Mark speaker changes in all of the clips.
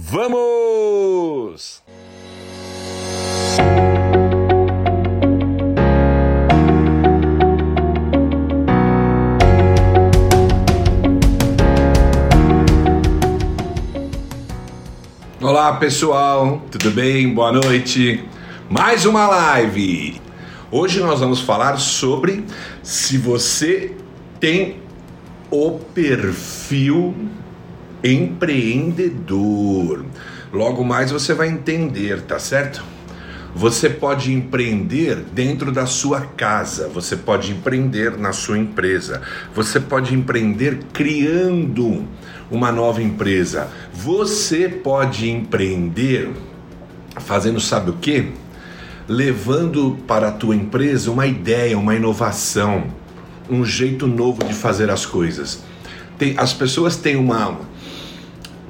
Speaker 1: Vamos! Olá pessoal, tudo bem? Boa noite. Mais uma live. Hoje nós vamos falar sobre se você tem o perfil empreendedor. Logo mais você vai entender, tá certo? Você pode empreender dentro da sua casa, você pode empreender na sua empresa, você pode empreender criando uma nova empresa, você pode empreender fazendo sabe o que? Levando para a tua empresa uma ideia, uma inovação, um jeito novo de fazer as coisas. Tem, as pessoas têm uma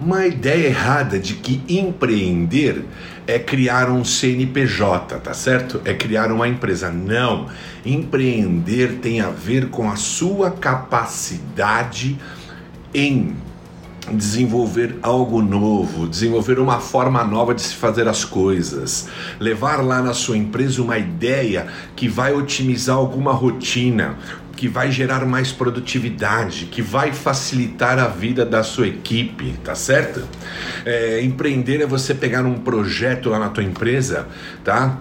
Speaker 1: uma ideia errada de que empreender é criar um CNPJ, tá certo? É criar uma empresa. Não. Empreender tem a ver com a sua capacidade em desenvolver algo novo, desenvolver uma forma nova de se fazer as coisas, levar lá na sua empresa uma ideia que vai otimizar alguma rotina, que vai gerar mais produtividade, que vai facilitar a vida da sua equipe, tá certo? É, empreender é você pegar um projeto lá na tua empresa, tá?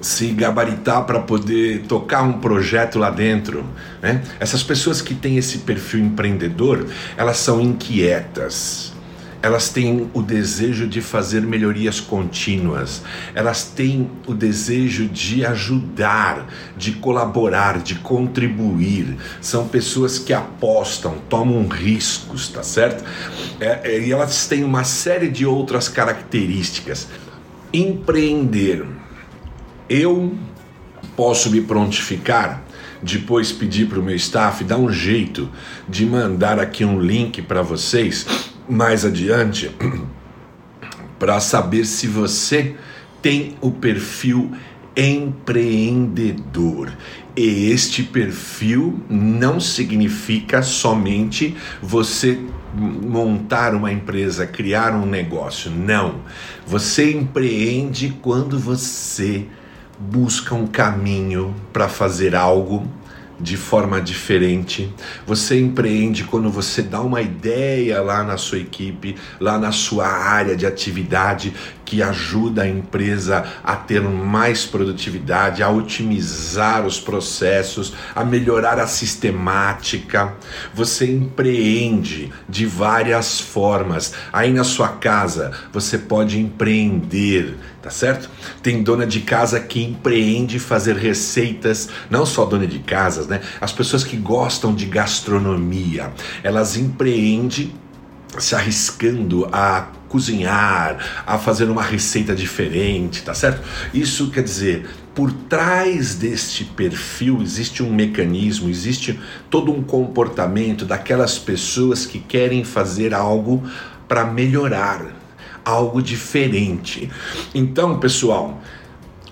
Speaker 1: se gabaritar para poder tocar um projeto lá dentro. Né? Essas pessoas que têm esse perfil empreendedor, elas são inquietas elas têm o desejo de fazer melhorias contínuas, elas têm o desejo de ajudar, de colaborar, de contribuir. São pessoas que apostam, tomam riscos, tá certo? É, é, e elas têm uma série de outras características. Empreender. Eu posso me prontificar depois pedir para o meu staff dar um jeito de mandar aqui um link para vocês mais adiante para saber se você tem o perfil empreendedor. E este perfil não significa somente você montar uma empresa, criar um negócio. Não. Você empreende quando você busca um caminho para fazer algo de forma diferente. Você empreende quando você dá uma ideia lá na sua equipe, lá na sua área de atividade que ajuda a empresa a ter mais produtividade, a otimizar os processos, a melhorar a sistemática. Você empreende de várias formas. Aí na sua casa você pode empreender tá certo? Tem dona de casa que empreende fazer receitas, não só dona de casas, né? As pessoas que gostam de gastronomia, elas empreendem se arriscando a cozinhar, a fazer uma receita diferente, tá certo? Isso quer dizer, por trás deste perfil existe um mecanismo, existe todo um comportamento daquelas pessoas que querem fazer algo para melhorar, algo diferente. Então, pessoal,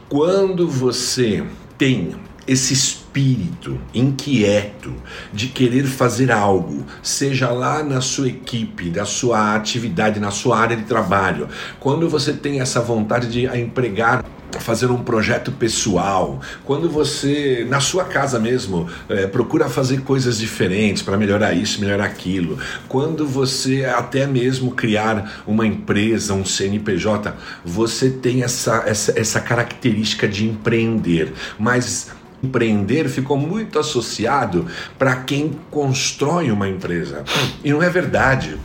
Speaker 1: quando você tem esse espírito inquieto de querer fazer algo, seja lá na sua equipe, da sua atividade, na sua área de trabalho, quando você tem essa vontade de empregar fazer um projeto pessoal, quando você, na sua casa mesmo, é, procura fazer coisas diferentes para melhorar isso, melhorar aquilo, quando você até mesmo criar uma empresa, um CNPJ, você tem essa, essa, essa característica de empreender, mas empreender ficou muito associado para quem constrói uma empresa. E não é verdade.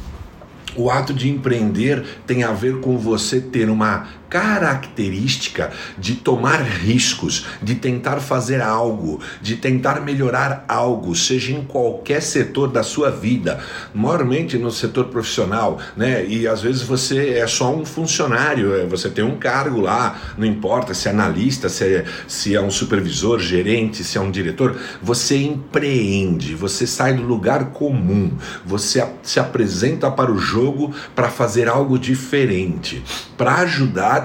Speaker 1: O ato de empreender tem a ver com você ter uma característica de tomar riscos, de tentar fazer algo, de tentar melhorar algo, seja em qualquer setor da sua vida, maiormente no setor profissional, né? E às vezes você é só um funcionário, é, você tem um cargo lá, não importa se é analista, se é, se é um supervisor, gerente, se é um diretor, você empreende, você sai do lugar comum, você se apresenta para o jogo para fazer algo diferente, para ajudar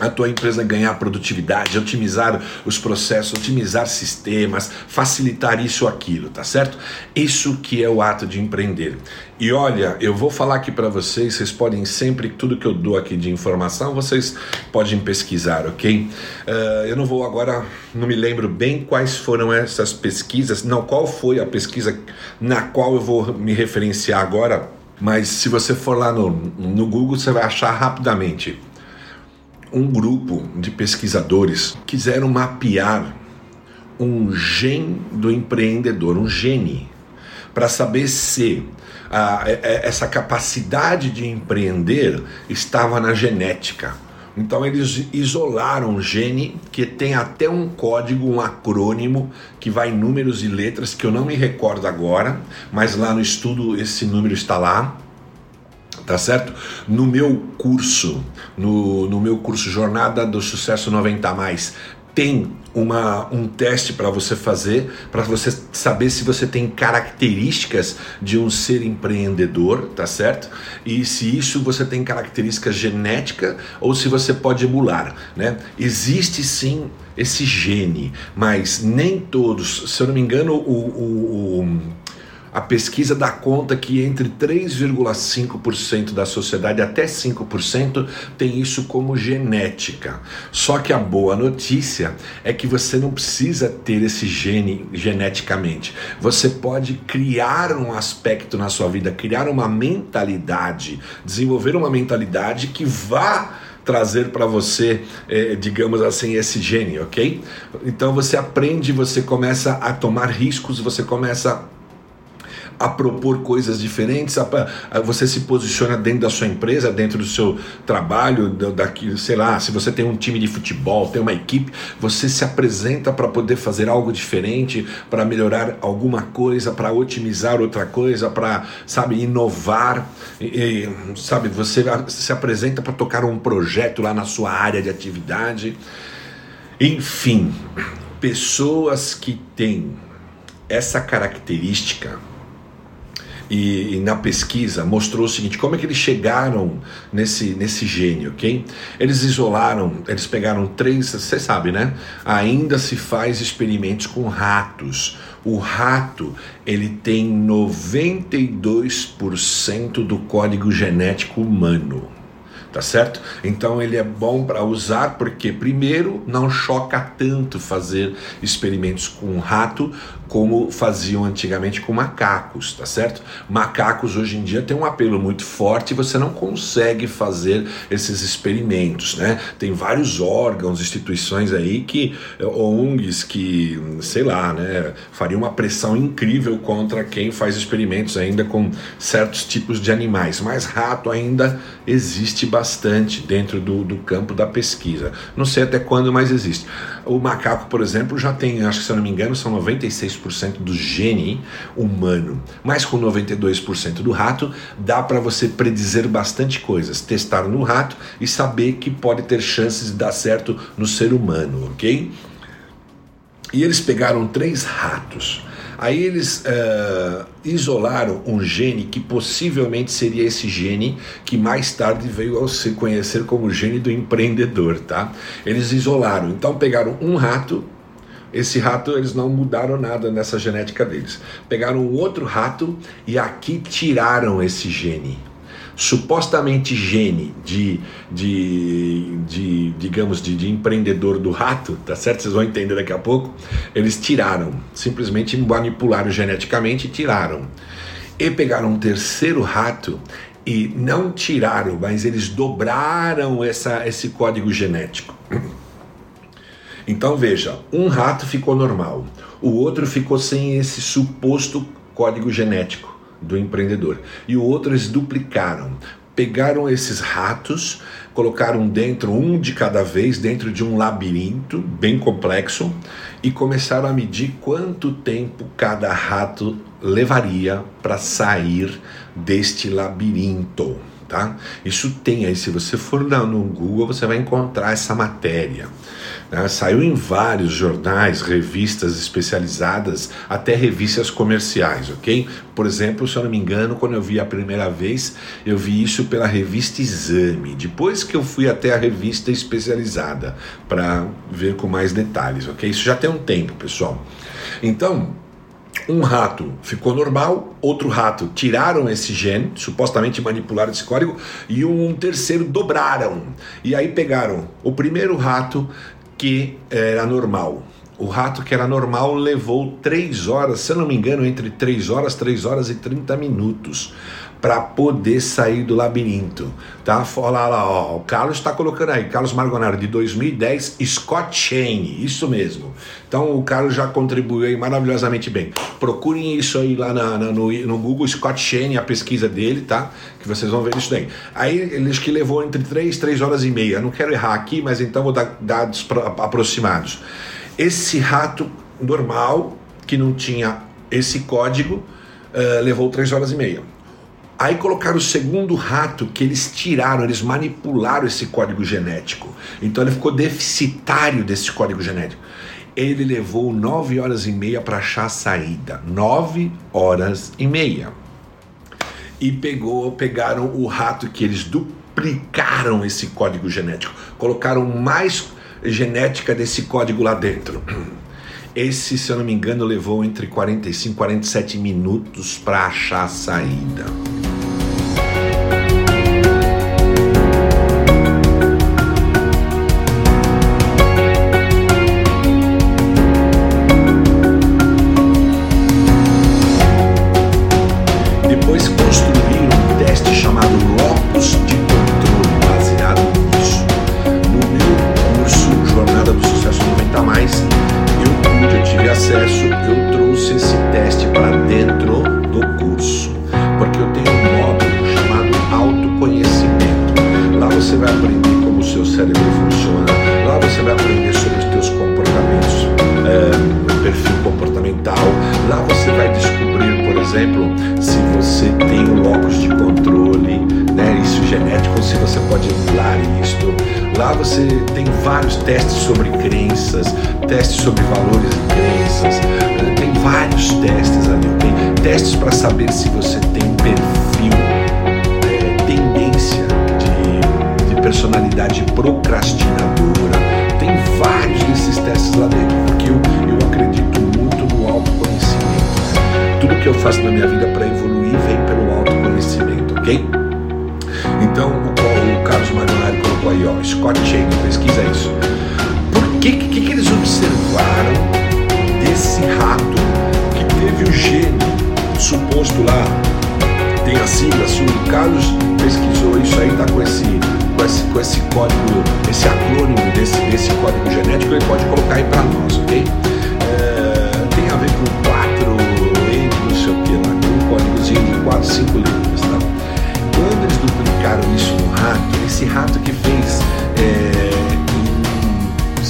Speaker 1: a tua empresa ganhar produtividade, otimizar os processos, otimizar sistemas, facilitar isso ou aquilo, tá certo? Isso que é o ato de empreender. E olha, eu vou falar aqui para vocês, vocês podem sempre, tudo que eu dou aqui de informação, vocês podem pesquisar, ok? Uh, eu não vou agora, não me lembro bem quais foram essas pesquisas, não, qual foi a pesquisa na qual eu vou me referenciar agora, mas se você for lá no, no Google, você vai achar rapidamente um grupo de pesquisadores quiseram mapear um gen do empreendedor, um gene, para saber se a, essa capacidade de empreender estava na genética. Então eles isolaram um gene que tem até um código, um acrônimo que vai em números e letras que eu não me recordo agora, mas lá no estudo esse número está lá tá certo? No meu curso, no, no meu curso Jornada do Sucesso 90 mais, tem uma, um teste para você fazer, para você saber se você tem características de um ser empreendedor, tá certo? E se isso você tem características genética ou se você pode emular, né? Existe sim esse gene, mas nem todos, se eu não me engano, o, o, o a pesquisa dá conta que entre 3,5% da sociedade até 5% tem isso como genética. Só que a boa notícia é que você não precisa ter esse gene geneticamente. Você pode criar um aspecto na sua vida, criar uma mentalidade, desenvolver uma mentalidade que vá trazer para você, eh, digamos assim, esse gene, ok? Então você aprende, você começa a tomar riscos, você começa a a propor coisas diferentes, a, a, você se posiciona dentro da sua empresa, dentro do seu trabalho, daqui, sei lá, se você tem um time de futebol, tem uma equipe, você se apresenta para poder fazer algo diferente, para melhorar alguma coisa, para otimizar outra coisa, para, sabe, inovar, e, sabe, você se apresenta para tocar um projeto lá na sua área de atividade. Enfim, pessoas que têm essa característica e, e, na pesquisa mostrou o seguinte: como é que eles chegaram nesse, nesse gênio, ok? Eles isolaram, eles pegaram três, você sabe, né? Ainda se faz experimentos com ratos. O rato ele tem 92% do código genético humano tá certo? Então ele é bom para usar porque primeiro não choca tanto fazer experimentos com rato como faziam antigamente com macacos, tá certo? Macacos hoje em dia tem um apelo muito forte e você não consegue fazer esses experimentos, né? Tem vários órgãos, instituições aí que ONGs que, sei lá, né, fariam uma pressão incrível contra quem faz experimentos ainda com certos tipos de animais, mas rato ainda existe bastante dentro do, do campo da pesquisa. Não sei até quando, mas existe. O macaco, por exemplo, já tem, acho que se eu não me engano, são 96% do gene humano, mas com 92% do rato, dá para você predizer bastante coisas, testar no rato e saber que pode ter chances de dar certo no ser humano, ok? E eles pegaram três ratos Aí eles uh, isolaram um gene que possivelmente seria esse gene que mais tarde veio a se conhecer como gene do empreendedor, tá? Eles isolaram, então pegaram um rato esse rato eles não mudaram nada nessa genética deles. Pegaram um outro rato e aqui tiraram esse gene supostamente gene de, de, de digamos, de, de, empreendedor do rato, tá certo? Vocês vão entender daqui a pouco. Eles tiraram, simplesmente manipularam geneticamente e tiraram. E pegaram um terceiro rato e não tiraram, mas eles dobraram essa, esse código genético. Então veja, um rato ficou normal, o outro ficou sem esse suposto código genético do empreendedor. E o outro eles duplicaram. Pegaram esses ratos, colocaram dentro, um de cada vez, dentro de um labirinto bem complexo e começaram a medir quanto tempo cada rato levaria para sair deste labirinto. tá? Isso tem aí, se você for no Google, você vai encontrar essa matéria. Né? Saiu em vários jornais, revistas especializadas, até revistas comerciais, ok? Por exemplo, se eu não me engano, quando eu vi a primeira vez, eu vi isso pela revista Exame. Depois que eu fui até a revista especializada para ver com mais detalhes, ok? Isso já tem um tempo, pessoal. Então, um rato ficou normal, outro rato tiraram esse gene, supostamente manipularam esse código, e um terceiro dobraram. E aí pegaram o primeiro rato que era normal. O rato que era normal levou 3 horas, se eu não me engano, entre 3 horas, 3 horas e 30 minutos para poder sair do labirinto, tá? Olha lá, ó, o Carlos está colocando aí, Carlos Margonaro de 2010, Scott Shane, isso mesmo. Então o Carlos já contribuiu aí maravilhosamente bem. Procurem isso aí lá na, na, no, no Google, Scott Shane, a pesquisa dele, tá? Que vocês vão ver isso daí. Aí eles que levou entre 3 3 horas e meia. Não quero errar aqui, mas então vou dar dados aproximados. Esse rato normal, que não tinha esse código, uh, levou 3 horas e meia. Aí colocaram o segundo rato que eles tiraram, eles manipularam esse código genético. Então ele ficou deficitário desse código genético. Ele levou nove horas e meia para achar a saída. Nove horas e meia. E pegou, pegaram o rato que eles duplicaram esse código genético. Colocaram mais genética desse código lá dentro. Esse, se eu não me engano, levou entre 45 e 47 minutos para achar a saída.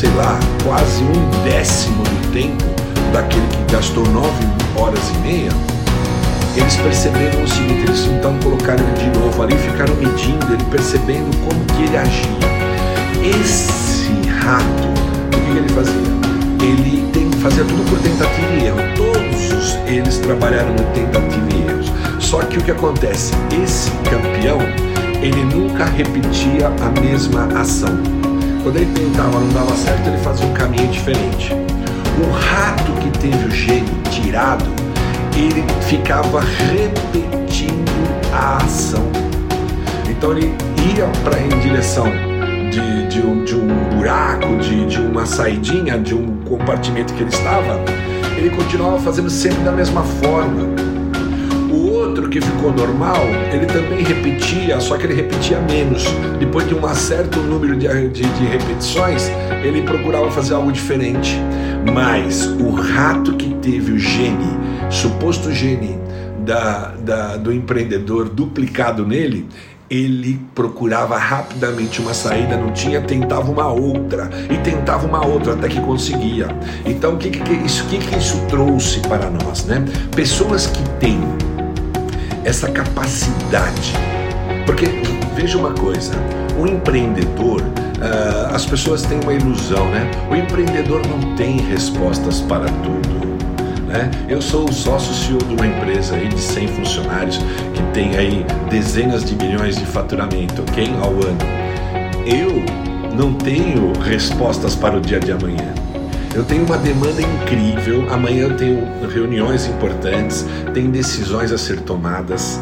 Speaker 1: Sei lá, quase um décimo do tempo daquele que gastou nove horas e meia, eles perceberam o seguinte, eles então colocaram ele de novo ali, ficaram medindo, ele percebendo como que ele agia. Esse rato, o que ele fazia? Ele tem, fazia tudo por tentativa e erro. Todos eles trabalharam no tentativa e erros. Só que o que acontece? Esse campeão, ele nunca repetia a mesma ação quando ele tentava, não dava certo, ele fazia um caminho diferente. O rato que teve o gene tirado, ele ficava repetindo a ação. Então ele ia para em direção de, de, um, de um buraco, de, de uma saidinha, de um compartimento que ele estava, ele continuava fazendo sempre da mesma forma outro que ficou normal, ele também repetia, só que ele repetia menos. Depois de um certo número de, de, de repetições, ele procurava fazer algo diferente. Mas o rato que teve o gene, suposto gene da, da, do empreendedor duplicado nele, ele procurava rapidamente uma saída, não tinha, tentava uma outra e tentava uma outra até que conseguia. Então, o que, que, isso, que, que isso trouxe para nós, né? Pessoas que têm essa capacidade Porque veja uma coisa, o empreendedor, uh, as pessoas têm uma ilusão, né? O empreendedor não tem respostas para tudo. Né? Eu sou o sócio CEO de uma empresa aí de 100 funcionários que tem aí dezenas de milhões de faturamento, ok? Ao ano. Eu não tenho respostas para o dia de amanhã. Eu tenho uma demanda incrível. Amanhã eu tenho reuniões importantes, tem decisões a ser tomadas.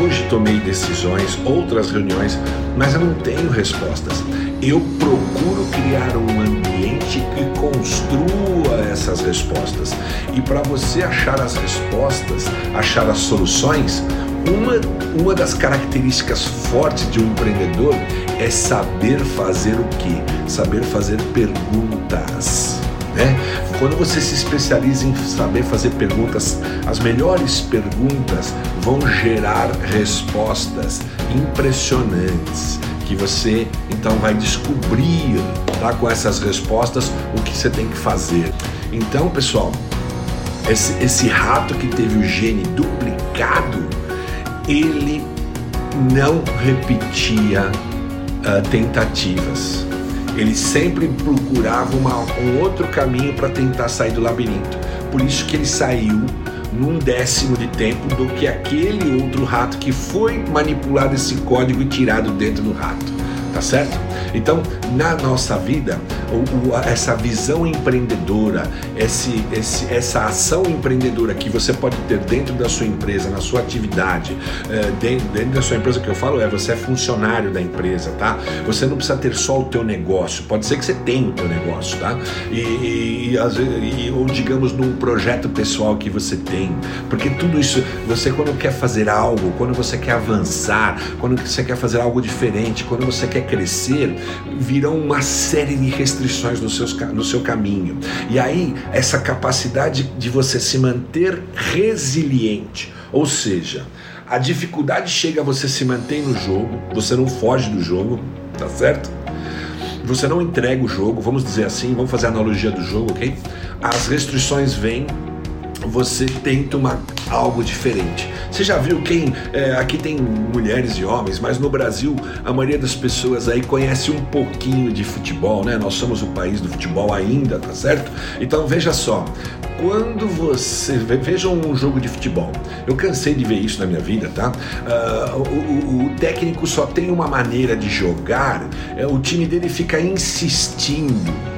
Speaker 1: Hoje tomei decisões, outras reuniões, mas eu não tenho respostas. Eu procuro criar um ambiente que construa essas respostas. E para você achar as respostas, achar as soluções, uma, uma das características fortes de um empreendedor é saber fazer o que? Saber fazer perguntas. Né? Quando você se especializa em saber fazer perguntas, as melhores perguntas vão gerar respostas impressionantes que você então vai descobrir tá, com essas respostas o que você tem que fazer. Então, pessoal, esse, esse rato que teve o gene duplicado, ele não repetia uh, tentativas ele sempre procurava uma, um outro caminho para tentar sair do labirinto. Por isso que ele saiu num décimo de tempo do que aquele outro rato que foi manipulado esse código e tirado dentro do rato. Tá certo? Então, na nossa vida, essa visão empreendedora, esse, esse, essa ação empreendedora que você pode ter dentro da sua empresa, na sua atividade, é, dentro, dentro, da sua empresa, que eu falo é você é funcionário da empresa, tá? Você não precisa ter só o teu negócio, pode ser que você tenha o teu negócio, tá? E, e, e, ou digamos num projeto pessoal que você tem, porque tudo isso, você quando quer fazer algo, quando você quer avançar, quando você quer fazer algo diferente, quando você quer crescer, virão uma série de restrições no, seus, no seu caminho. E aí, essa capacidade de você se manter resiliente, ou seja, a dificuldade chega, você se mantém no jogo, você não foge do jogo, tá certo? Você não entrega o jogo, vamos dizer assim, vamos fazer a analogia do jogo, ok? As restrições vêm, você tenta uma, algo diferente. Você já viu quem. É, aqui tem mulheres e homens, mas no Brasil a maioria das pessoas aí conhece um pouquinho de futebol, né? Nós somos o país do futebol ainda, tá certo? Então veja só. Quando você. Veja um jogo de futebol. Eu cansei de ver isso na minha vida, tá? Uh, o, o, técnico só tem uma maneira de jogar, é, o time dele fica insistindo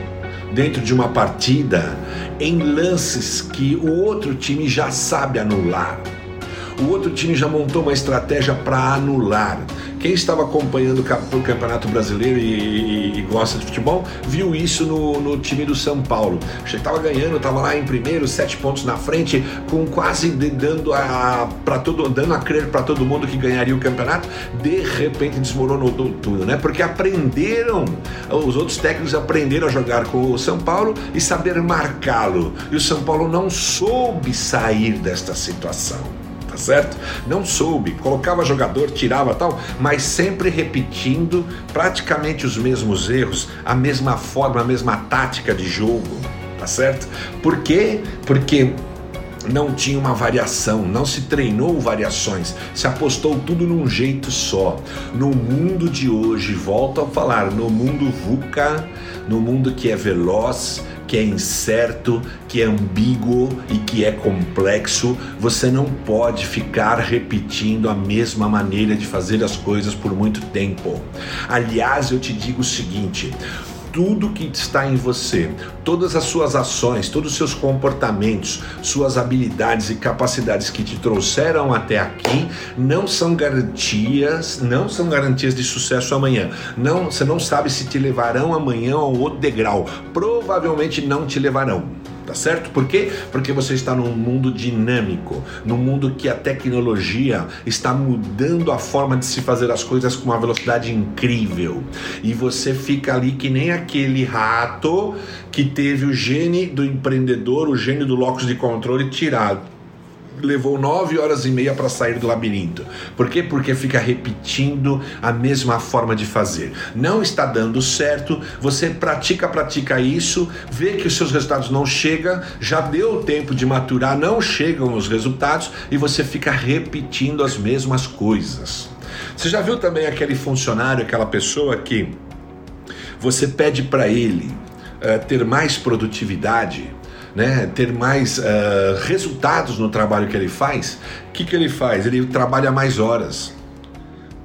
Speaker 1: dentro de uma partida em lances que o outro time já sabe anular. O outro time já montou uma estratégia para anular. Quem estava acompanhando o Campeonato Brasileiro e, e, e, gosta de futebol viu isso no, no time do São Paulo. Estava ganhando, estava lá em primeiro, sete pontos na frente, com quase dando a para todo dando a crer para todo mundo que ganharia o campeonato. De repente desmoronou tudo, né? Porque aprenderam, os outros técnicos aprenderam a jogar com o São Paulo e saber marcá-lo. E o São Paulo não soube sair desta situação certo? Não soube, colocava jogador, tirava tal, mas sempre repetindo praticamente os mesmos erros, a mesma forma, a mesma tática de jogo, tá certo? Por quê? Porque não tinha uma variação, não se treinou variações, se apostou tudo num jeito só. No mundo de hoje, volto a falar, no mundo VUCA, no mundo que é veloz, que é incerto, que é ambíguo e que é complexo, você não pode ficar repetindo a mesma maneira de fazer as coisas por muito tempo. Aliás, eu te digo o seguinte: tudo que está em você, todas as suas ações, todos os seus comportamentos, suas habilidades e capacidades que te trouxeram até aqui não são garantias, não são garantias de sucesso amanhã. Não, você não sabe se te levarão amanhã a outro degrau. Provavelmente não te levarão tá certo? Por quê? Porque você está num mundo dinâmico, num mundo que a tecnologia está mudando a forma de se fazer as coisas com uma velocidade incrível. E você fica ali que nem aquele rato que teve o gene do empreendedor, o gene do locus de controle tirado levou nove horas e meia para sair do labirinto. Por quê? Porque fica repetindo a mesma forma de fazer. Não está dando certo, você pratica, pratica isso, vê que os seus resultados não chegam, já deu tempo de maturar, não chegam os resultados e você fica repetindo as mesmas coisas. Você já viu também aquele funcionário, aquela pessoa que você pede para ele uh, ter mais produtividade, né, ter mais uh, resultados no trabalho que ele faz? O que, que ele faz? Ele trabalha mais horas.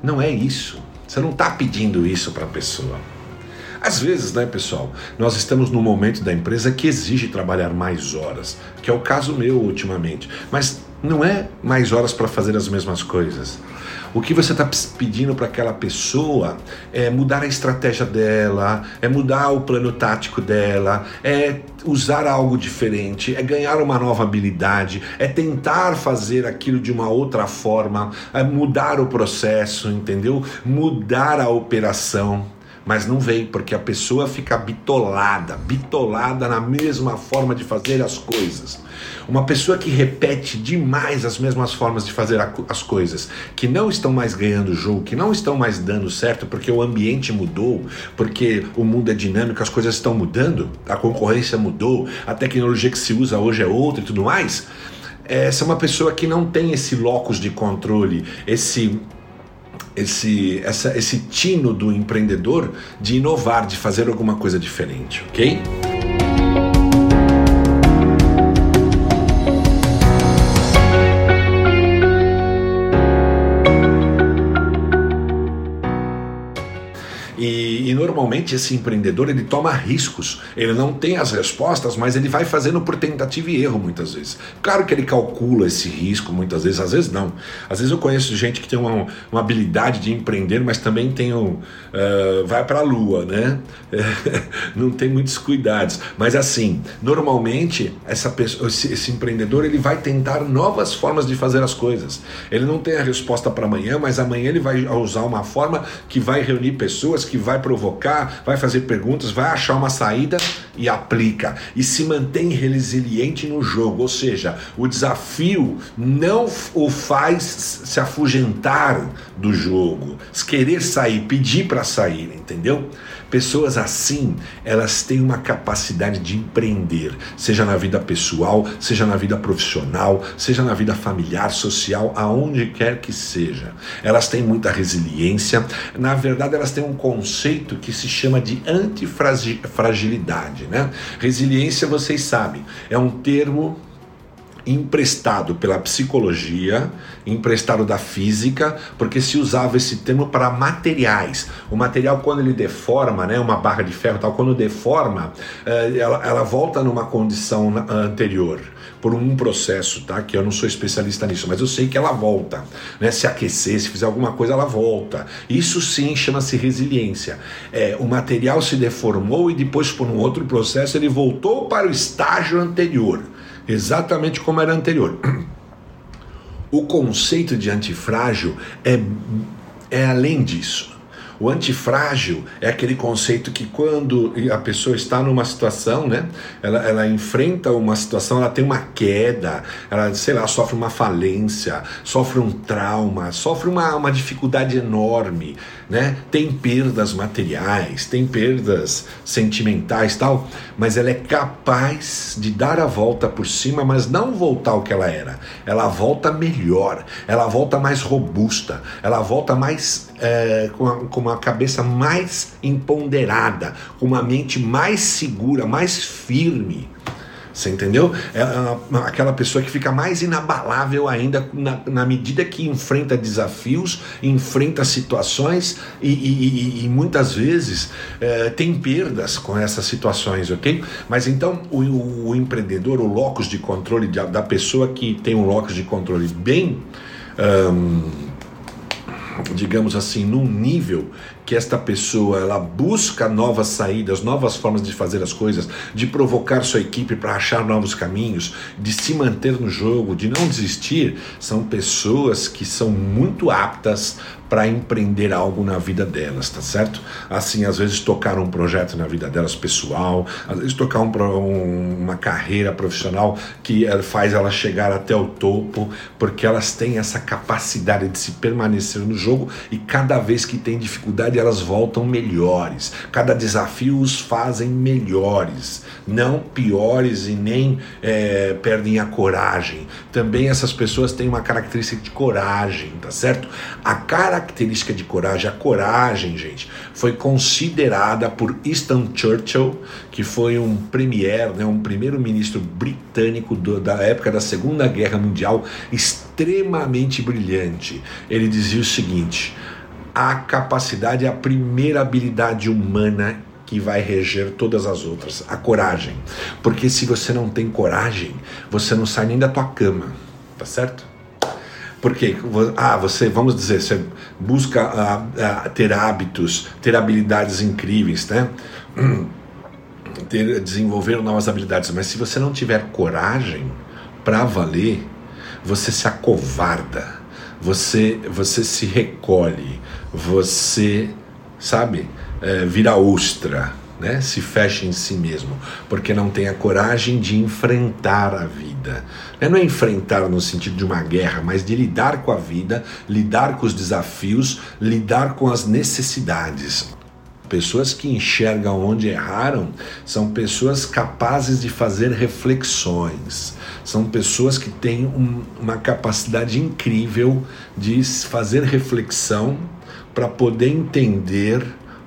Speaker 1: Não é isso. Você não está pedindo isso para a pessoa. Às vezes, né, pessoal, nós estamos num momento da empresa que exige trabalhar mais horas, que é o caso meu ultimamente. Mas não é mais horas para fazer as mesmas coisas. O que você está pedindo para aquela pessoa é mudar a estratégia dela, é mudar o plano tático dela, é usar algo diferente, é ganhar uma nova habilidade, é tentar fazer aquilo de uma outra forma, é mudar o processo, entendeu? Mudar a operação mas não vem, porque a pessoa fica bitolada, bitolada na mesma forma de fazer as coisas. Uma pessoa que repete demais as mesmas formas de fazer as coisas, que não estão mais ganhando o jogo, que não estão mais dando certo porque o ambiente mudou, porque o mundo é dinâmico, as coisas estão mudando, a concorrência mudou, a tecnologia que se usa hoje é outra e tudo mais. Essa é uma pessoa que não tem esse locus de controle, esse esse, essa, esse tino do empreendedor de inovar, de fazer alguma coisa diferente, ok? Normalmente esse empreendedor ele toma riscos, ele não tem as respostas, mas ele vai fazendo por tentativa e erro muitas vezes. Claro que ele calcula esse risco muitas vezes, às vezes não. Às vezes eu conheço gente que tem uma, uma habilidade de empreender, mas também tem um, uh, vai para a lua, né? não tem muitos cuidados. Mas assim, normalmente essa pessoa, esse, esse empreendedor ele vai tentar novas formas de fazer as coisas. Ele não tem a resposta para amanhã, mas amanhã ele vai usar uma forma que vai reunir pessoas, que vai provocar vai fazer perguntas, vai achar uma saída e aplica. E se mantém resiliente no jogo, ou seja, o desafio não o faz se afugentar do jogo, querer sair, pedir para sair, entendeu? Pessoas assim, elas têm uma capacidade de empreender, seja na vida pessoal, seja na vida profissional, seja na vida familiar, social, aonde quer que seja. Elas têm muita resiliência. Na verdade, elas têm um conceito que se chama de antifragilidade, né? Resiliência, vocês sabem, é um termo emprestado pela psicologia, emprestado da física, porque se usava esse termo para materiais. O material, quando ele deforma, né, uma barra de ferro tal, quando deforma, eh, ela, ela volta numa condição anterior por um processo, tá? Que eu não sou especialista nisso, mas eu sei que ela volta, né? Se aquecer, se fizer alguma coisa, ela volta. Isso sim chama-se resiliência. É, o material se deformou e depois por um outro processo ele voltou para o estágio anterior exatamente como era anterior. O conceito de antifrágil é, é além disso. O antifrágil é aquele conceito que quando a pessoa está numa situação, né, ela, ela enfrenta uma situação, ela tem uma queda, ela, sei lá, sofre uma falência, sofre um trauma, sofre uma, uma dificuldade enorme, né, tem perdas materiais, tem perdas sentimentais tal, mas ela é capaz de dar a volta por cima, mas não voltar ao que ela era. Ela volta melhor, ela volta mais robusta, ela volta mais é, com, a, com uma cabeça mais empoderada, com uma mente mais segura, mais firme. Você entendeu? É aquela pessoa que fica mais inabalável ainda na, na medida que enfrenta desafios, enfrenta situações e, e, e, e muitas vezes é, tem perdas com essas situações, ok? Mas então o, o empreendedor, o locus de controle da, da pessoa que tem um locus de controle bem. Um, digamos assim, num nível que esta pessoa ela busca novas saídas, novas formas de fazer as coisas, de provocar sua equipe para achar novos caminhos, de se manter no jogo, de não desistir, são pessoas que são muito aptas para empreender algo na vida delas, tá certo? Assim, às vezes tocar um projeto na vida delas pessoal, às vezes tocar um, um, uma carreira profissional que eh, faz ela chegar até o topo, porque elas têm essa capacidade de se permanecer no jogo e cada vez que tem dificuldade elas voltam melhores. Cada desafio os fazem melhores, não piores e nem é, perdem a coragem. Também essas pessoas têm uma característica de coragem, tá certo? A característica de coragem, a coragem, gente, foi considerada por Winston Churchill, que foi um premier, né, um primeiro-ministro britânico do, da época da Segunda Guerra Mundial, extremamente brilhante. Ele dizia o seguinte: a capacidade é a primeira habilidade humana que vai reger todas as outras, a coragem. Porque se você não tem coragem, você não sai nem da tua cama, tá certo? Porque ah, você, vamos dizer, você busca ah, ah, ter hábitos, ter habilidades incríveis, né? Ter, desenvolver novas habilidades, mas se você não tiver coragem para valer, você se acovarda, você, você se recolhe, você, sabe, é, vira ostra, né? se fecha em si mesmo, porque não tem a coragem de enfrentar a vida. É, não é enfrentar no sentido de uma guerra, mas de lidar com a vida, lidar com os desafios, lidar com as necessidades. Pessoas que enxergam onde erraram são pessoas capazes de fazer reflexões, são pessoas que têm um, uma capacidade incrível de fazer reflexão para poder entender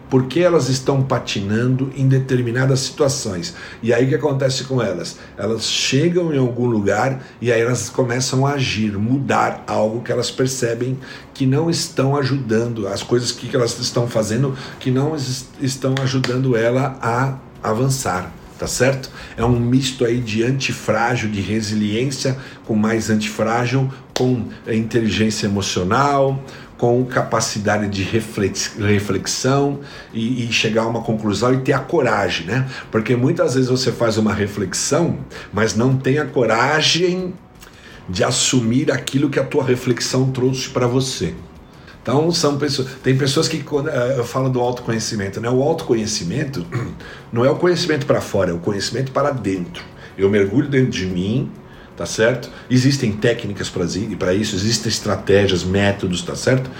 Speaker 1: por que elas estão patinando em determinadas situações. E aí o que acontece com elas? Elas chegam em algum lugar e aí elas começam a agir, mudar algo que elas percebem que não estão ajudando, as coisas que elas estão fazendo que não estão ajudando ela a avançar tá certo? É um misto aí de antifrágil, de resiliência com mais antifrágil, com inteligência emocional, com capacidade de reflexão e, e, chegar a uma conclusão e ter a coragem, né? Porque muitas vezes você faz uma reflexão, mas não tem a coragem de assumir aquilo que a tua reflexão trouxe para você. Então são pessoas, tem pessoas que quando eh, eu falo do autoconhecimento, né? O autoconhecimento não é o conhecimento para fora, é o conhecimento para dentro. Eu mergulho dentro de mim, tá certo? Existem técnicas para isso, existem estratégias, métodos, tá certo?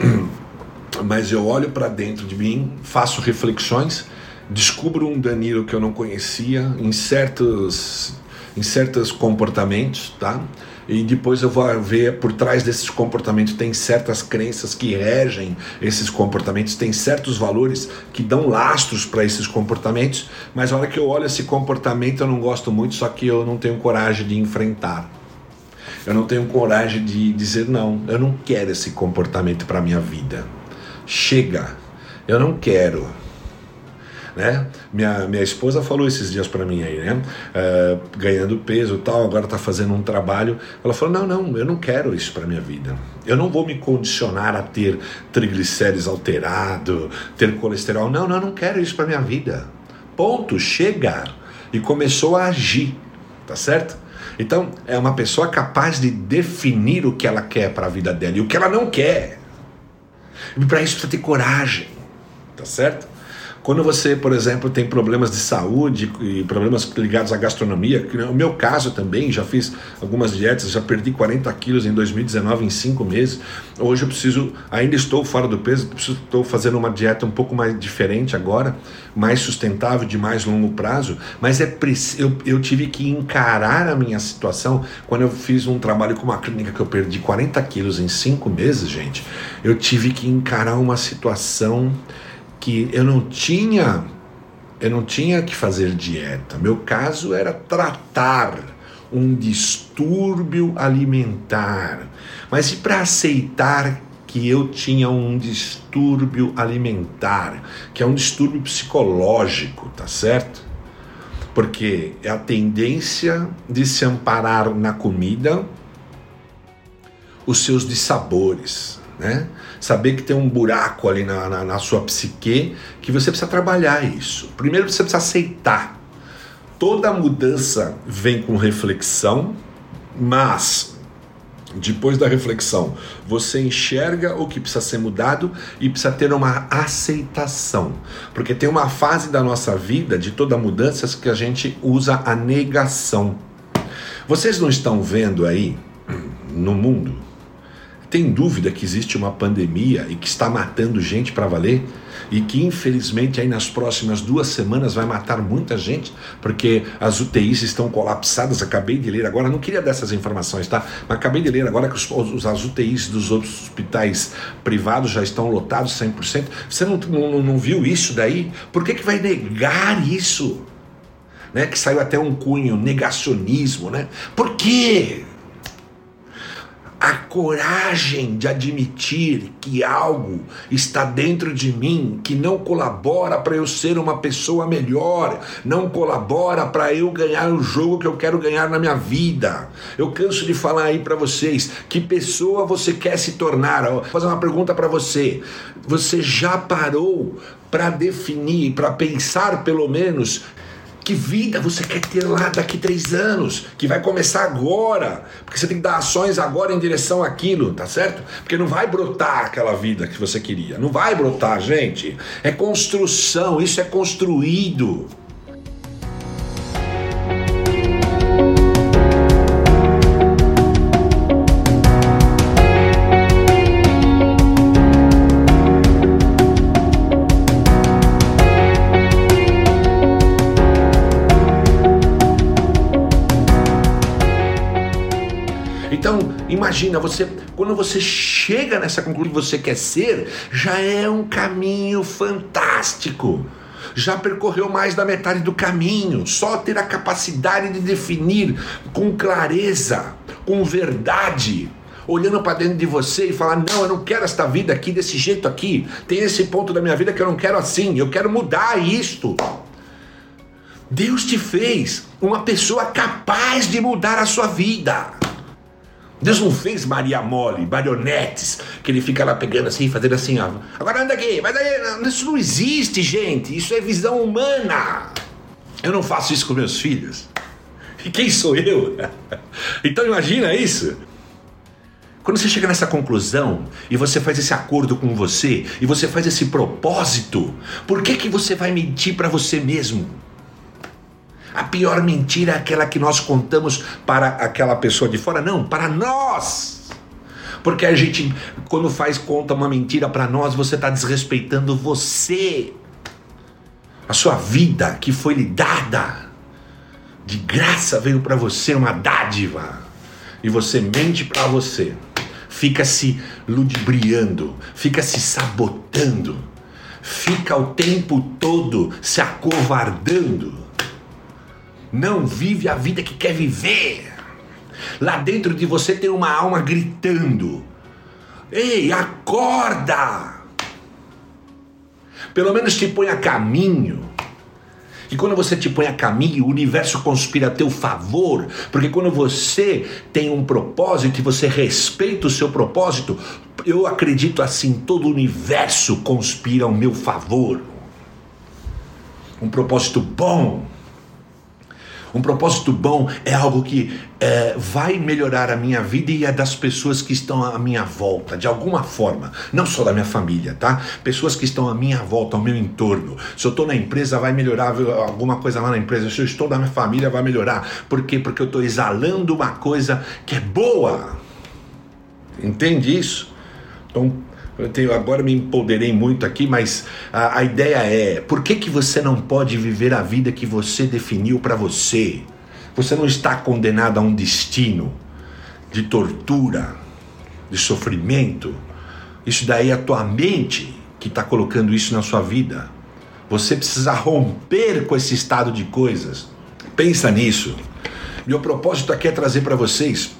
Speaker 1: Mas eu olho para dentro de mim, faço reflexões, descubro um Danilo que eu não conhecia em certos em certos comportamentos, tá? E depois eu vou ver por trás desses comportamentos tem certas crenças que regem esses comportamentos, tem certos valores que dão lastros para esses comportamentos, mas na hora que eu olho esse comportamento eu não gosto muito, só que eu não tenho coragem de enfrentar. Eu não tenho coragem de dizer não, eu não quero esse comportamento para minha vida. Chega. Eu não quero né? Minha, minha esposa falou esses dias para mim aí, né? Uh, ganhando peso tal, agora tá fazendo um trabalho. Ela falou: não, não, eu não quero isso para minha vida. Eu não vou me condicionar a ter triglicérides alterado, ter colesterol. Não, não, não quero isso para minha vida. Ponto, chega. E começou a agir, tá certo? Então, é uma pessoa capaz de definir o que ela quer para a vida dela e o que ela não quer. E para isso precisa ter coragem, tá certo? Quando você, por exemplo, tem problemas de saúde e problemas ligados à gastronomia, que no meu caso também, já fiz algumas dietas, já perdi 40 quilos em 2019 em 5 meses. Hoje eu preciso, ainda estou fora do peso, estou fazendo uma dieta um pouco mais diferente agora, mais sustentável, de mais longo prazo, mas é eu, eu tive que encarar a minha situação quando eu fiz um trabalho com uma clínica que eu perdi 40 quilos em 5 meses, gente. Eu tive que encarar uma situação que eu não tinha eu não tinha que fazer dieta. Meu caso era tratar um distúrbio alimentar. Mas e para aceitar que eu tinha um distúrbio alimentar, que é um distúrbio psicológico, tá certo? Porque é a tendência de se amparar na comida, os seus dissabores, né? Saber que tem um buraco ali na, na, na sua psique que você precisa trabalhar isso. Primeiro você precisa aceitar. Toda mudança vem com reflexão, mas depois da reflexão, você enxerga o que precisa ser mudado e precisa ter uma aceitação. Porque tem uma fase da nossa vida, de toda mudança, que a gente usa a negação. Vocês não estão vendo aí no mundo Tem dúvida que existe uma pandemia e que está matando gente para valer? E que infelizmente aí nas próximas duas semanas vai matar muita gente, porque as UTIs estão colapsadas. Acabei de ler agora, não queria dessas informações, tá? Mas acabei de ler agora que os, os, as UTIs dos hospitais privados já estão lotados 100%. Você não, não, não viu isso daí? Por que, que vai negar isso? Né? Que saiu até um cunho negacionismo, né? Por quê? A coragem de admitir que algo está dentro de mim que não colabora para eu ser uma pessoa melhor, não colabora para eu ganhar o jogo que eu quero ganhar na minha vida. Eu canso de falar aí para vocês que pessoa você quer se tornar. Vou fazer uma pergunta para você. Você já parou para definir, para pensar pelo menos que vida você quer ter lá daqui três anos? Que vai começar agora. Porque você tem que dar ações agora em direção àquilo, tá certo? Porque não vai brotar aquela vida que você queria. Não vai brotar, gente. É construção, isso é construído. Imagina, você quando você chega nessa conclusão que você quer ser, já é um caminho fantástico. Já percorreu mais da metade do caminho. Só ter a capacidade de definir com clareza, com verdade, olhando para dentro de você e falar: "Não, eu não quero esta vida aqui desse jeito aqui. Tem esse ponto da minha vida que eu não quero assim. Eu quero mudar isto." Deus te fez uma pessoa capaz de mudar a sua vida. Deus não fez Maria Mole, marionetes, que ele fica lá pegando assim, fazendo assim, ó. Agora anda aqui, mas aí, isso não existe, gente. Isso é visão humana. Eu não faço isso com meus filhos. E quem sou eu? então imagina isso. Quando você chega nessa conclusão e você faz esse acordo com você e você faz esse propósito, por que que você vai mentir para você mesmo? A pior mentira é aquela que nós contamos para aquela pessoa de fora, não, para nós. Porque a gente, quando faz conta uma mentira para nós, você está desrespeitando você, a sua vida que foi lhe dada, de graça veio para você uma dádiva, e você mente para você, fica se ludibriando, fica se sabotando, fica o tempo todo se acovardando não vive a vida que quer viver. Lá dentro de você tem uma alma gritando: Ei, acorda! Pelo menos te põe a caminho. E quando você te põe a caminho, o universo conspira a teu favor, porque quando você tem um propósito e você respeita o seu propósito, eu acredito assim, todo o universo conspira ao meu favor. Um propósito bom um propósito bom é algo que é, vai melhorar a minha vida e a das pessoas que estão à minha volta, de alguma forma. Não só da minha família, tá? Pessoas que estão à minha volta, ao meu entorno. Se eu estou na empresa, vai melhorar alguma coisa lá na empresa. Se eu estou na minha família, vai melhorar. Por quê? Porque eu estou exalando uma coisa que é boa. Entende isso? Então, eu tenho, agora me empoderei muito aqui, mas a, a ideia é: por que, que você não pode viver a vida que você definiu para você? Você não está condenado a um destino de tortura, de sofrimento. Isso daí é a tua mente que está colocando isso na sua vida. Você precisa romper com esse estado de coisas. Pensa nisso. Meu propósito aqui é trazer para vocês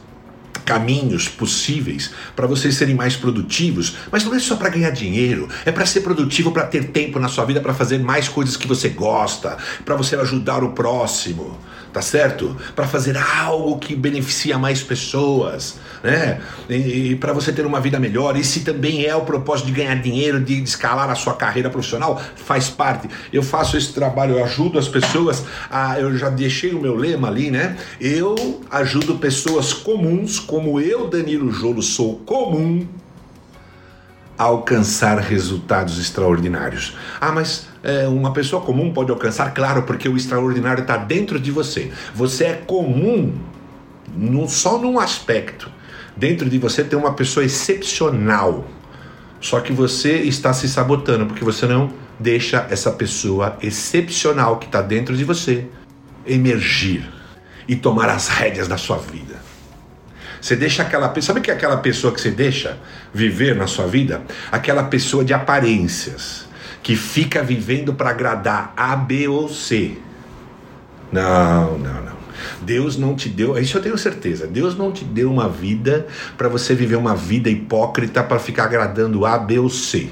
Speaker 1: caminhos possíveis para vocês serem mais produtivos, mas não é só para ganhar dinheiro, é para ser produtivo, para ter tempo na sua vida para fazer mais coisas que você gosta, para você ajudar o próximo tá certo? Para fazer algo que beneficia mais pessoas, né? E, e para você ter uma vida melhor. E se também é o propósito de ganhar dinheiro, de escalar a sua carreira profissional, faz parte. Eu faço esse trabalho, eu ajudo as pessoas. A, eu já deixei o meu lema ali, né? Eu ajudo pessoas comuns, como eu, Danilo Jolo, sou comum alcançar resultados extraordinários. Ah, mas é, uma pessoa comum pode alcançar? Claro, porque o extraordinário está dentro de você. Você é comum só num aspecto. Dentro de você tem uma pessoa excepcional. Só que você está se sabotando porque você não deixa essa pessoa excepcional que está dentro de você emergir e tomar as rédeas da sua vida. Você deixa aquela pessoa, sabe que é aquela pessoa que você deixa viver na sua vida? Aquela pessoa de aparências, que fica vivendo para agradar A, B ou C. Não, não, não. Deus não te deu, isso eu tenho certeza. Deus não te deu uma vida para você viver uma vida hipócrita para ficar agradando A, B ou C.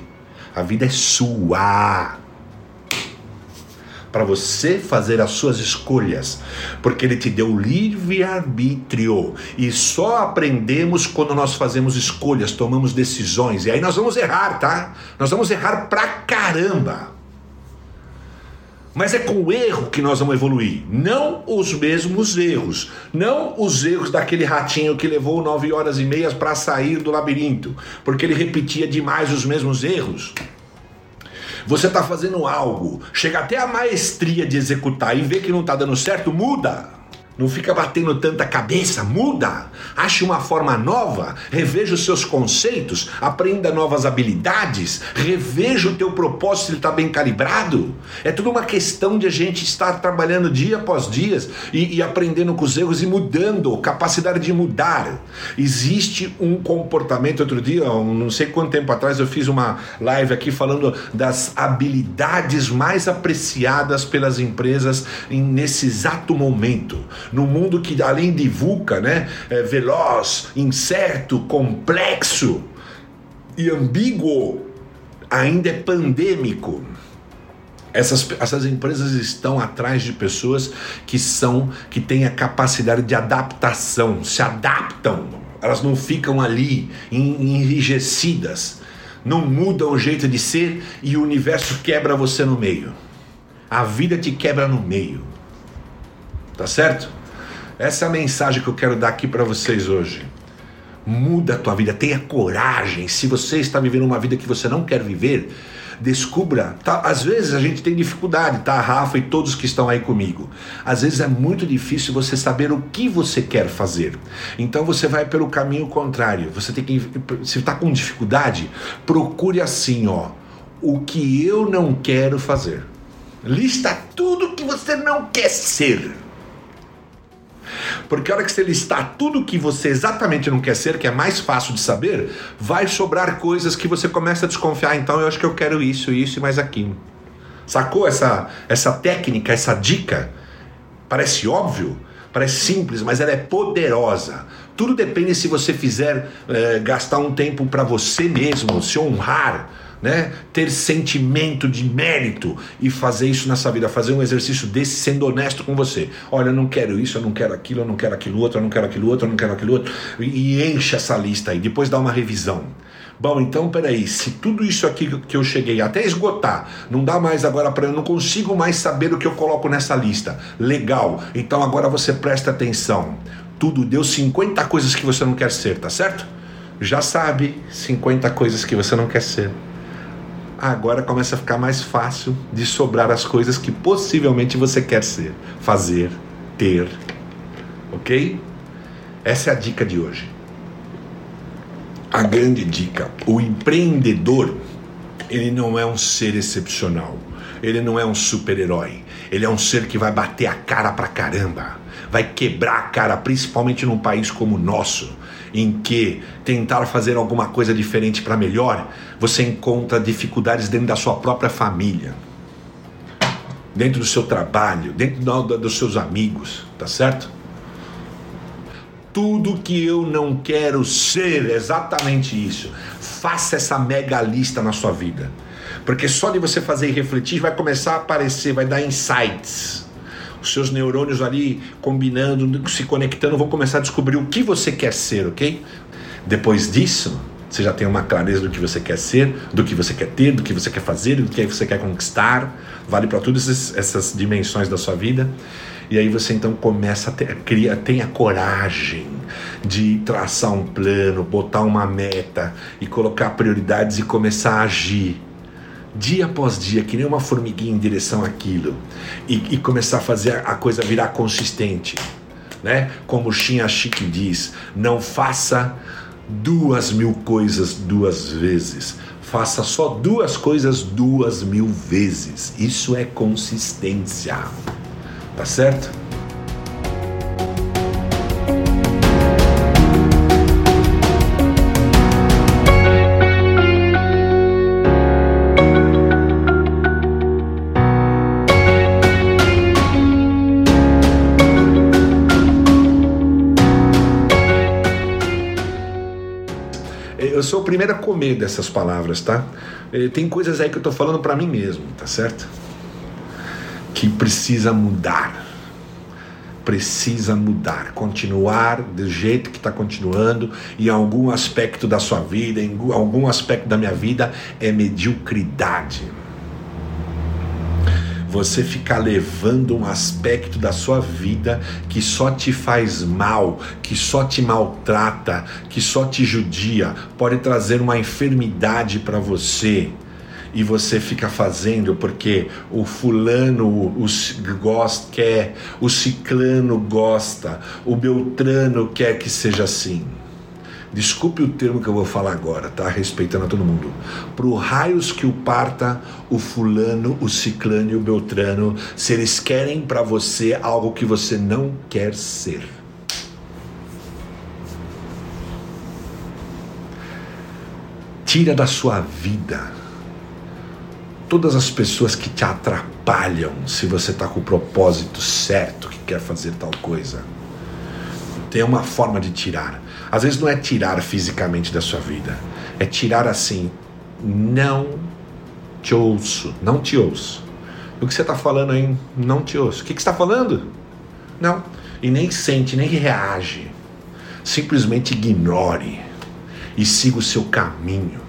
Speaker 1: A vida é sua. Para você fazer as suas escolhas, porque Ele te deu livre-arbítrio. E só aprendemos quando nós fazemos escolhas, tomamos decisões. E aí nós vamos errar, tá? Nós vamos errar pra caramba. Mas é com o erro que nós vamos evoluir, não os mesmos erros, não os erros daquele ratinho que levou nove horas e meias para sair do labirinto, porque ele repetia demais os mesmos erros. Você está fazendo algo, chega até a maestria de executar e vê que não está dando certo, muda. Não fica batendo tanta cabeça, muda, ache uma forma nova, reveja os seus conceitos, aprenda novas habilidades, reveja o teu propósito se ele está bem calibrado. É tudo uma questão de a gente estar trabalhando dia após dia e, e aprendendo com os erros e mudando, capacidade de mudar. Existe um comportamento, outro dia, não sei quanto tempo atrás, eu fiz uma live aqui falando das habilidades mais apreciadas pelas empresas em, nesse exato momento num mundo que além de VUCA, né, é veloz, incerto, complexo e ambíguo, ainda é pandêmico. Essas, essas empresas estão atrás de pessoas que são que têm a capacidade de adaptação, se adaptam, elas não ficam ali enrijecidas, não mudam o jeito de ser e o universo quebra você no meio. A vida te quebra no meio. Tá certo? Essa é a mensagem que eu quero dar aqui para vocês hoje. Muda a tua vida, tenha coragem. Se você está vivendo uma vida que você não quer viver, descubra. Tá? Às vezes a gente tem dificuldade, tá? Rafa e todos que estão aí comigo. Às vezes é muito difícil você saber o que você quer fazer. Então você vai pelo caminho contrário. Você tem que. Se está com dificuldade, procure assim, ó. O que eu não quero fazer. Lista tudo que você não quer ser. Porque a hora que você listar tudo que você exatamente não quer ser, que é mais fácil de saber, vai sobrar coisas que você começa a desconfiar. Então eu acho que eu quero isso, isso e mais aquilo. Sacou essa, essa técnica, essa dica? Parece óbvio, parece simples, mas ela é poderosa. Tudo depende se você fizer é, gastar um tempo para você mesmo, se honrar né? Ter sentimento de mérito e fazer isso nessa vida, fazer um exercício desse sendo honesto com você. Olha, eu não quero isso, eu não quero aquilo, eu não quero aquilo outro, eu não quero aquilo outro, eu não quero aquilo outro. E, e enche essa lista aí, depois dá uma revisão. Bom, então peraí, se tudo isso aqui que eu cheguei até esgotar, não dá mais agora para eu não consigo mais saber o que eu coloco nessa lista. Legal. Então agora você presta atenção. Tudo deu 50 coisas que você não quer ser, tá certo? Já sabe 50 coisas que você não quer ser agora começa a ficar mais fácil de sobrar as coisas que possivelmente você quer ser, fazer, ter. Ok? Essa é a dica de hoje. A grande dica: o empreendedor, ele não é um ser excepcional. Ele não é um super-herói. Ele é um ser que vai bater a cara pra caramba. Vai quebrar a cara, principalmente num país como o nosso, em que tentar fazer alguma coisa diferente para melhor, você encontra dificuldades dentro da sua própria família, dentro do seu trabalho, dentro dos seus amigos, tá certo? Tudo que eu não quero ser, exatamente isso. Faça essa mega lista na sua vida. Porque só de você fazer e refletir vai começar a aparecer, vai dar insights os seus neurônios ali combinando, se conectando, vão começar a descobrir o que você quer ser, ok? Depois disso, você já tem uma clareza do que você quer ser, do que você quer ter, do que você quer fazer, do que você quer conquistar. Vale para todas essas dimensões da sua vida. E aí você então começa a ter, cria, tenha coragem de traçar um plano, botar uma meta e colocar prioridades e começar a agir dia após dia, que nem uma formiguinha em direção àquilo, e, e começar a fazer a coisa virar consistente. né? Como Shin Chique diz, não faça duas mil coisas duas vezes. Faça só duas coisas duas mil vezes. Isso é consistência. Tá certo? Sou o primeiro a comer dessas palavras, tá? Eh, tem coisas aí que eu tô falando para mim mesmo, tá certo? Que precisa mudar. Precisa mudar, continuar do jeito que está continuando, em algum aspecto da sua vida, em algum aspecto da minha vida, é mediocridade você ficar levando um aspecto da sua vida que só te faz mal, que só te maltrata, que só te judia, pode trazer uma enfermidade para você. E você fica fazendo porque o fulano o, gosta, quer, o ciclano gosta, o beltrano quer que seja assim. Desculpe o termo que eu vou falar agora, tá? Respeitando a todo mundo. Pro raios que o parta, o fulano, o ciclano e o beltrano, se eles querem para você algo que você não quer ser. Tira da sua vida todas as pessoas que te atrapalham se você está com o propósito certo que quer fazer tal coisa. Tem uma forma de tirar. Às vezes não é tirar fisicamente da sua vida, é tirar assim, não te ouço, não te ouço. O que você está falando aí, não te ouço. O que, que você está falando? Não. E nem sente, nem reage. Simplesmente ignore e siga o seu caminho.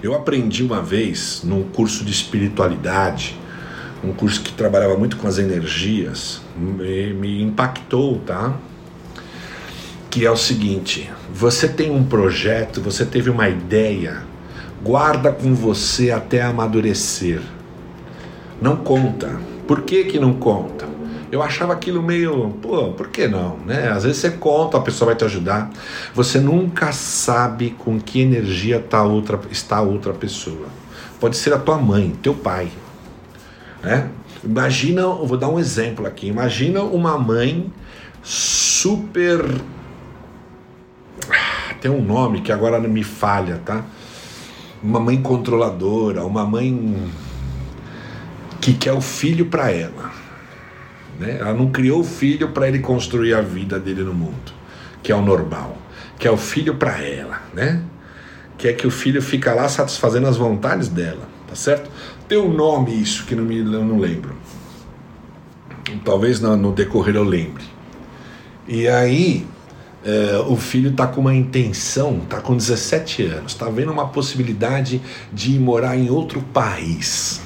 Speaker 1: Eu aprendi uma vez num curso de espiritualidade, um curso que trabalhava muito com as energias, me, me impactou, tá? que é o seguinte: você tem um projeto, você teve uma ideia, guarda com você até amadurecer. Não conta. Por que que não conta? Eu achava aquilo meio, pô, por que não, né? Às vezes você conta, a pessoa vai te ajudar. Você nunca sabe com que energia tá outra, está outra pessoa. Pode ser a tua mãe, teu pai, né? Imagina, eu vou dar um exemplo aqui. Imagina uma mãe super tem um nome que agora me falha, tá? Uma mãe controladora, uma mãe que quer o filho para ela. Né? Ela não criou o filho para ele construir a vida dele no mundo, que é o normal. Quer o filho para ela, né? Quer que o filho fica lá satisfazendo as vontades dela, tá certo? Tem um nome isso que não me eu não lembro. Talvez no, no decorrer eu lembre. E aí é, o filho está com uma intenção, está com 17 anos, está vendo uma possibilidade de ir morar em outro país.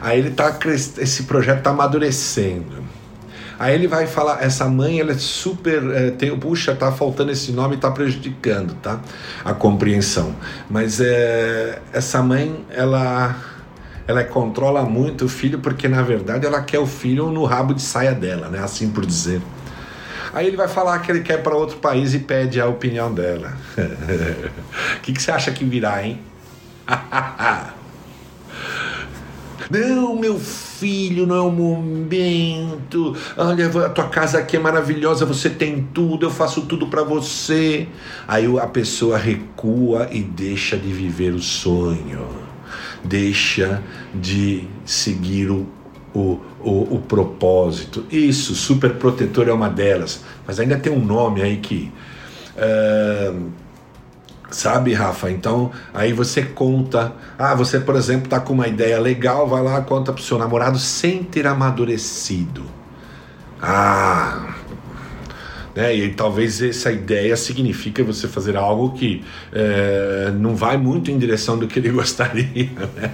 Speaker 1: Aí ele tá esse projeto está amadurecendo. Aí ele vai falar, essa mãe ela é super, é, tem, puxa, tá faltando esse nome, está prejudicando, tá? A compreensão. Mas é, essa mãe, ela ela controla muito o filho porque na verdade ela quer o filho no rabo de saia dela, né? Assim por dizer. Aí ele vai falar que ele quer para outro país e pede a opinião dela. O que, que você acha que virá, hein? Não, meu filho, não é o momento. Olha, a tua casa aqui é maravilhosa, você tem tudo, eu faço tudo para você. Aí a pessoa recua e deixa de viver o sonho, deixa de seguir o o, o, o propósito. Isso, super protetor é uma delas, mas ainda tem um nome aí que. Uh, Sabe, Rafa? Então, aí você conta. Ah, você, por exemplo, está com uma ideia legal, vai lá, conta pro seu namorado sem ter amadurecido. Ah. Né? E talvez essa ideia signifique você fazer algo que é, não vai muito em direção do que ele gostaria. Né?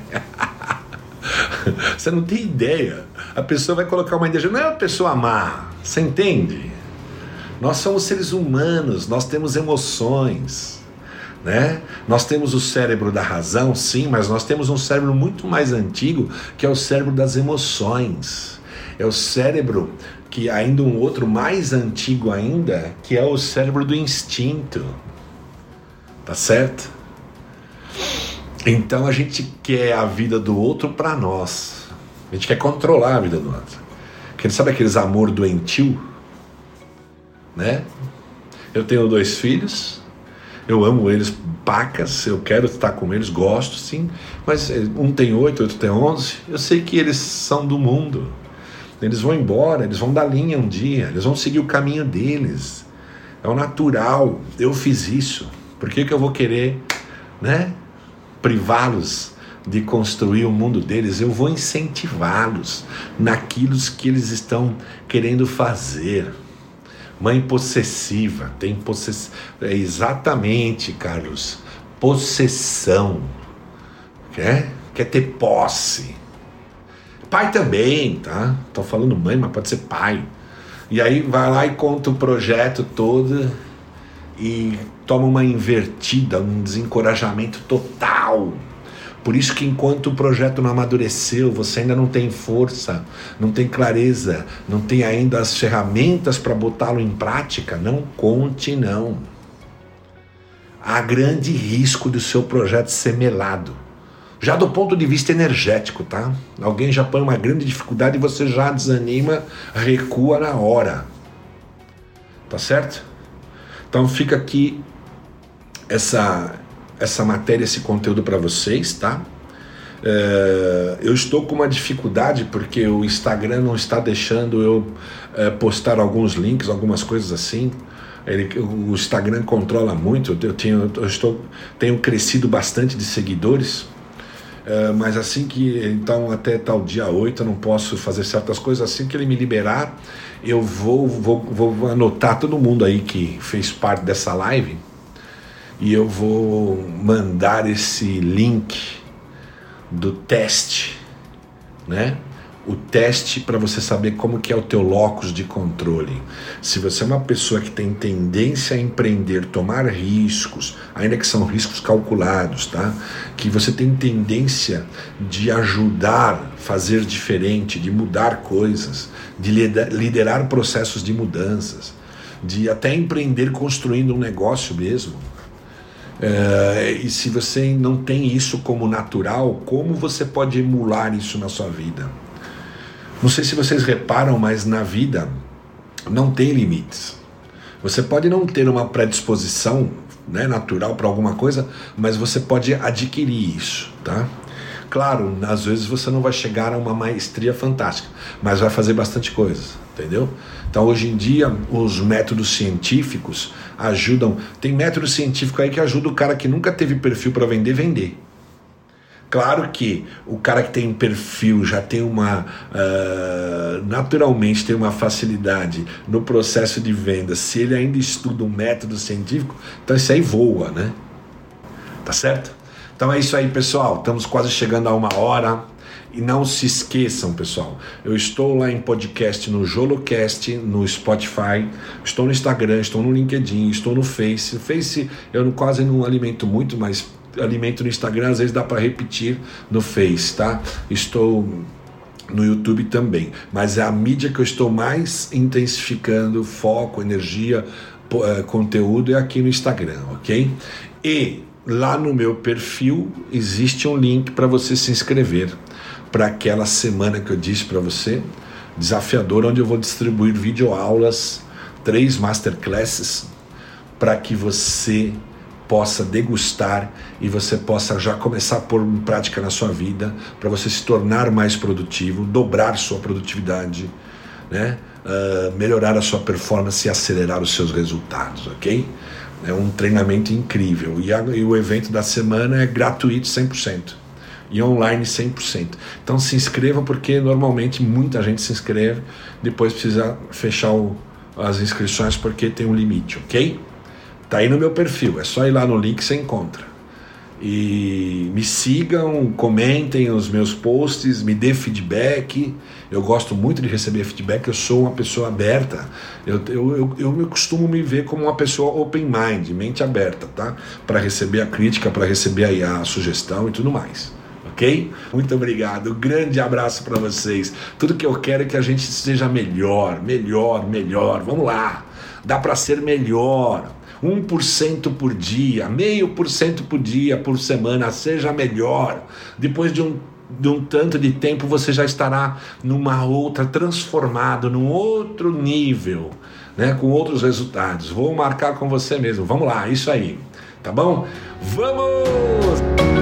Speaker 1: Você não tem ideia. A pessoa vai colocar uma ideia, não é uma pessoa má, você entende? Nós somos seres humanos, nós temos emoções, né? Nós temos o cérebro da razão, sim, mas nós temos um cérebro muito mais antigo, que é o cérebro das emoções. É o cérebro que ainda um outro mais antigo ainda, que é o cérebro do instinto. Tá certo? Então a gente quer a vida do outro para nós. A gente quer controlar a vida do outro. Quem sabe aqueles amor doentio, né? Eu tenho dois filhos, eu amo eles pacas, eu quero estar com eles, gosto sim, mas eh, um tem oito, outro tem onze. Eu sei que eles são do mundo. Eles vão embora, eles vão dar linha um dia, eles vão seguir o caminho deles. É o natural. Eu fiz isso. Por que, que eu vou querer, né? Privá-los de construir o mundo deles, eu vou incentivá-los naquilo que eles estão querendo fazer. Mãe possessiva, tem possess... É exatamente, Carlos, possessão. Quer? Quer ter posse. Pai também, tá? Tô falando mãe, mas pode ser pai. E aí vai lá e conta o projeto todo e toma uma invertida, um desencorajamento total. Por isso que enquanto o projeto não amadureceu, você ainda não tem força, não tem clareza, não tem ainda as ferramentas para botá-lo em prática, não conte não. Há grande risco do seu projeto ser melado. Já do ponto de vista energético, tá? Alguém já põe uma grande dificuldade e você já desanima, recua na hora. Tá certo? Então fica aqui essa essa matéria, esse conteúdo para vocês, tá? É, eu estou com uma dificuldade porque o Instagram não está deixando eu é, postar alguns links, algumas coisas assim. Ele, o Instagram controla muito. Eu tenho, eu estou, tenho crescido bastante de seguidores, é, mas assim que então até tal dia 8 eu não posso fazer certas coisas. Assim que ele me liberar, eu vou, vou, vou anotar todo mundo aí que fez parte dessa live e eu vou mandar esse link do teste, né? O teste para você saber como que é o teu locus de controle. Se você é uma pessoa que tem tendência a empreender, tomar riscos, ainda que são riscos calculados, tá? Que você tem tendência de ajudar, fazer diferente, de mudar coisas, de liderar processos de mudanças, de até empreender construindo um negócio mesmo é, e se você não tem isso como natural, como você pode emular isso na sua vida? Não sei se vocês reparam, mas na vida não tem limites. Você pode não ter uma predisposição né, natural para alguma coisa, mas você pode adquirir isso, tá? Claro, às vezes você não vai chegar a uma maestria fantástica, mas vai fazer bastante coisa, entendeu? Então, hoje em dia, os métodos científicos ajudam. Tem método científico aí que ajuda o cara que nunca teve perfil para vender, vender. Claro que o cara que tem perfil já tem uma. Uh, naturalmente tem uma facilidade no processo de venda. Se ele ainda estuda um método científico, então isso aí voa, né? Tá certo? Então é isso aí, pessoal. Estamos quase chegando a uma hora. E não se esqueçam, pessoal, eu estou lá em podcast no Jolocast, no Spotify, estou no Instagram, estou no LinkedIn, estou no Face. Face eu quase não alimento muito, mas alimento no Instagram, às vezes dá para repetir no Face, tá? Estou no YouTube também, mas é a mídia que eu estou mais intensificando foco, energia, eh, conteúdo é aqui no Instagram, ok? E lá no meu perfil existe um link para você se inscrever para aquela semana que eu disse para você, desafiador, onde eu vou distribuir videoaulas, três masterclasses, para que você possa degustar e você possa já começar a pôr em prática na sua vida, para você se tornar mais produtivo, dobrar sua produtividade, né? Uh, melhorar a sua performance e acelerar os seus resultados, ok? É um treinamento incrível. E, a, e o evento da semana é gratuito 100% e online 100%. Então se inscreva porque normalmente muita gente se inscreve, depois precisa fechar o, as inscrições porque tem um limite, ok? Tá aí no meu perfil, é só ir lá no link que você encontra. E me sigam, comentem os meus posts, me dê feedback. Eu gosto muito de receber feedback, eu sou uma pessoa aberta. Eu, eu, eu, eu costumo me ver como uma pessoa open mind, mente aberta, tá? Para receber a crítica, para receber a sugestão e tudo mais ok? Muito obrigado. grande abraço para vocês. Tudo que eu quero é que a gente seja melhor, melhor, melhor. Vamos lá. Dá para ser melhor. 1% por dia, meio por cento por dia, por semana, seja melhor. Depois de um, de um tanto de tempo, você já estará numa outra, transformado, num outro nível, né? com outros resultados. Vou marcar com você mesmo. Vamos lá, isso aí. Tá bom? Vamos!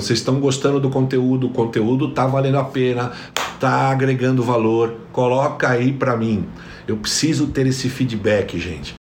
Speaker 1: Vocês estão gostando do conteúdo, o conteúdo tá valendo a pena, tá agregando valor. Coloca aí para mim. Eu preciso ter esse feedback, gente.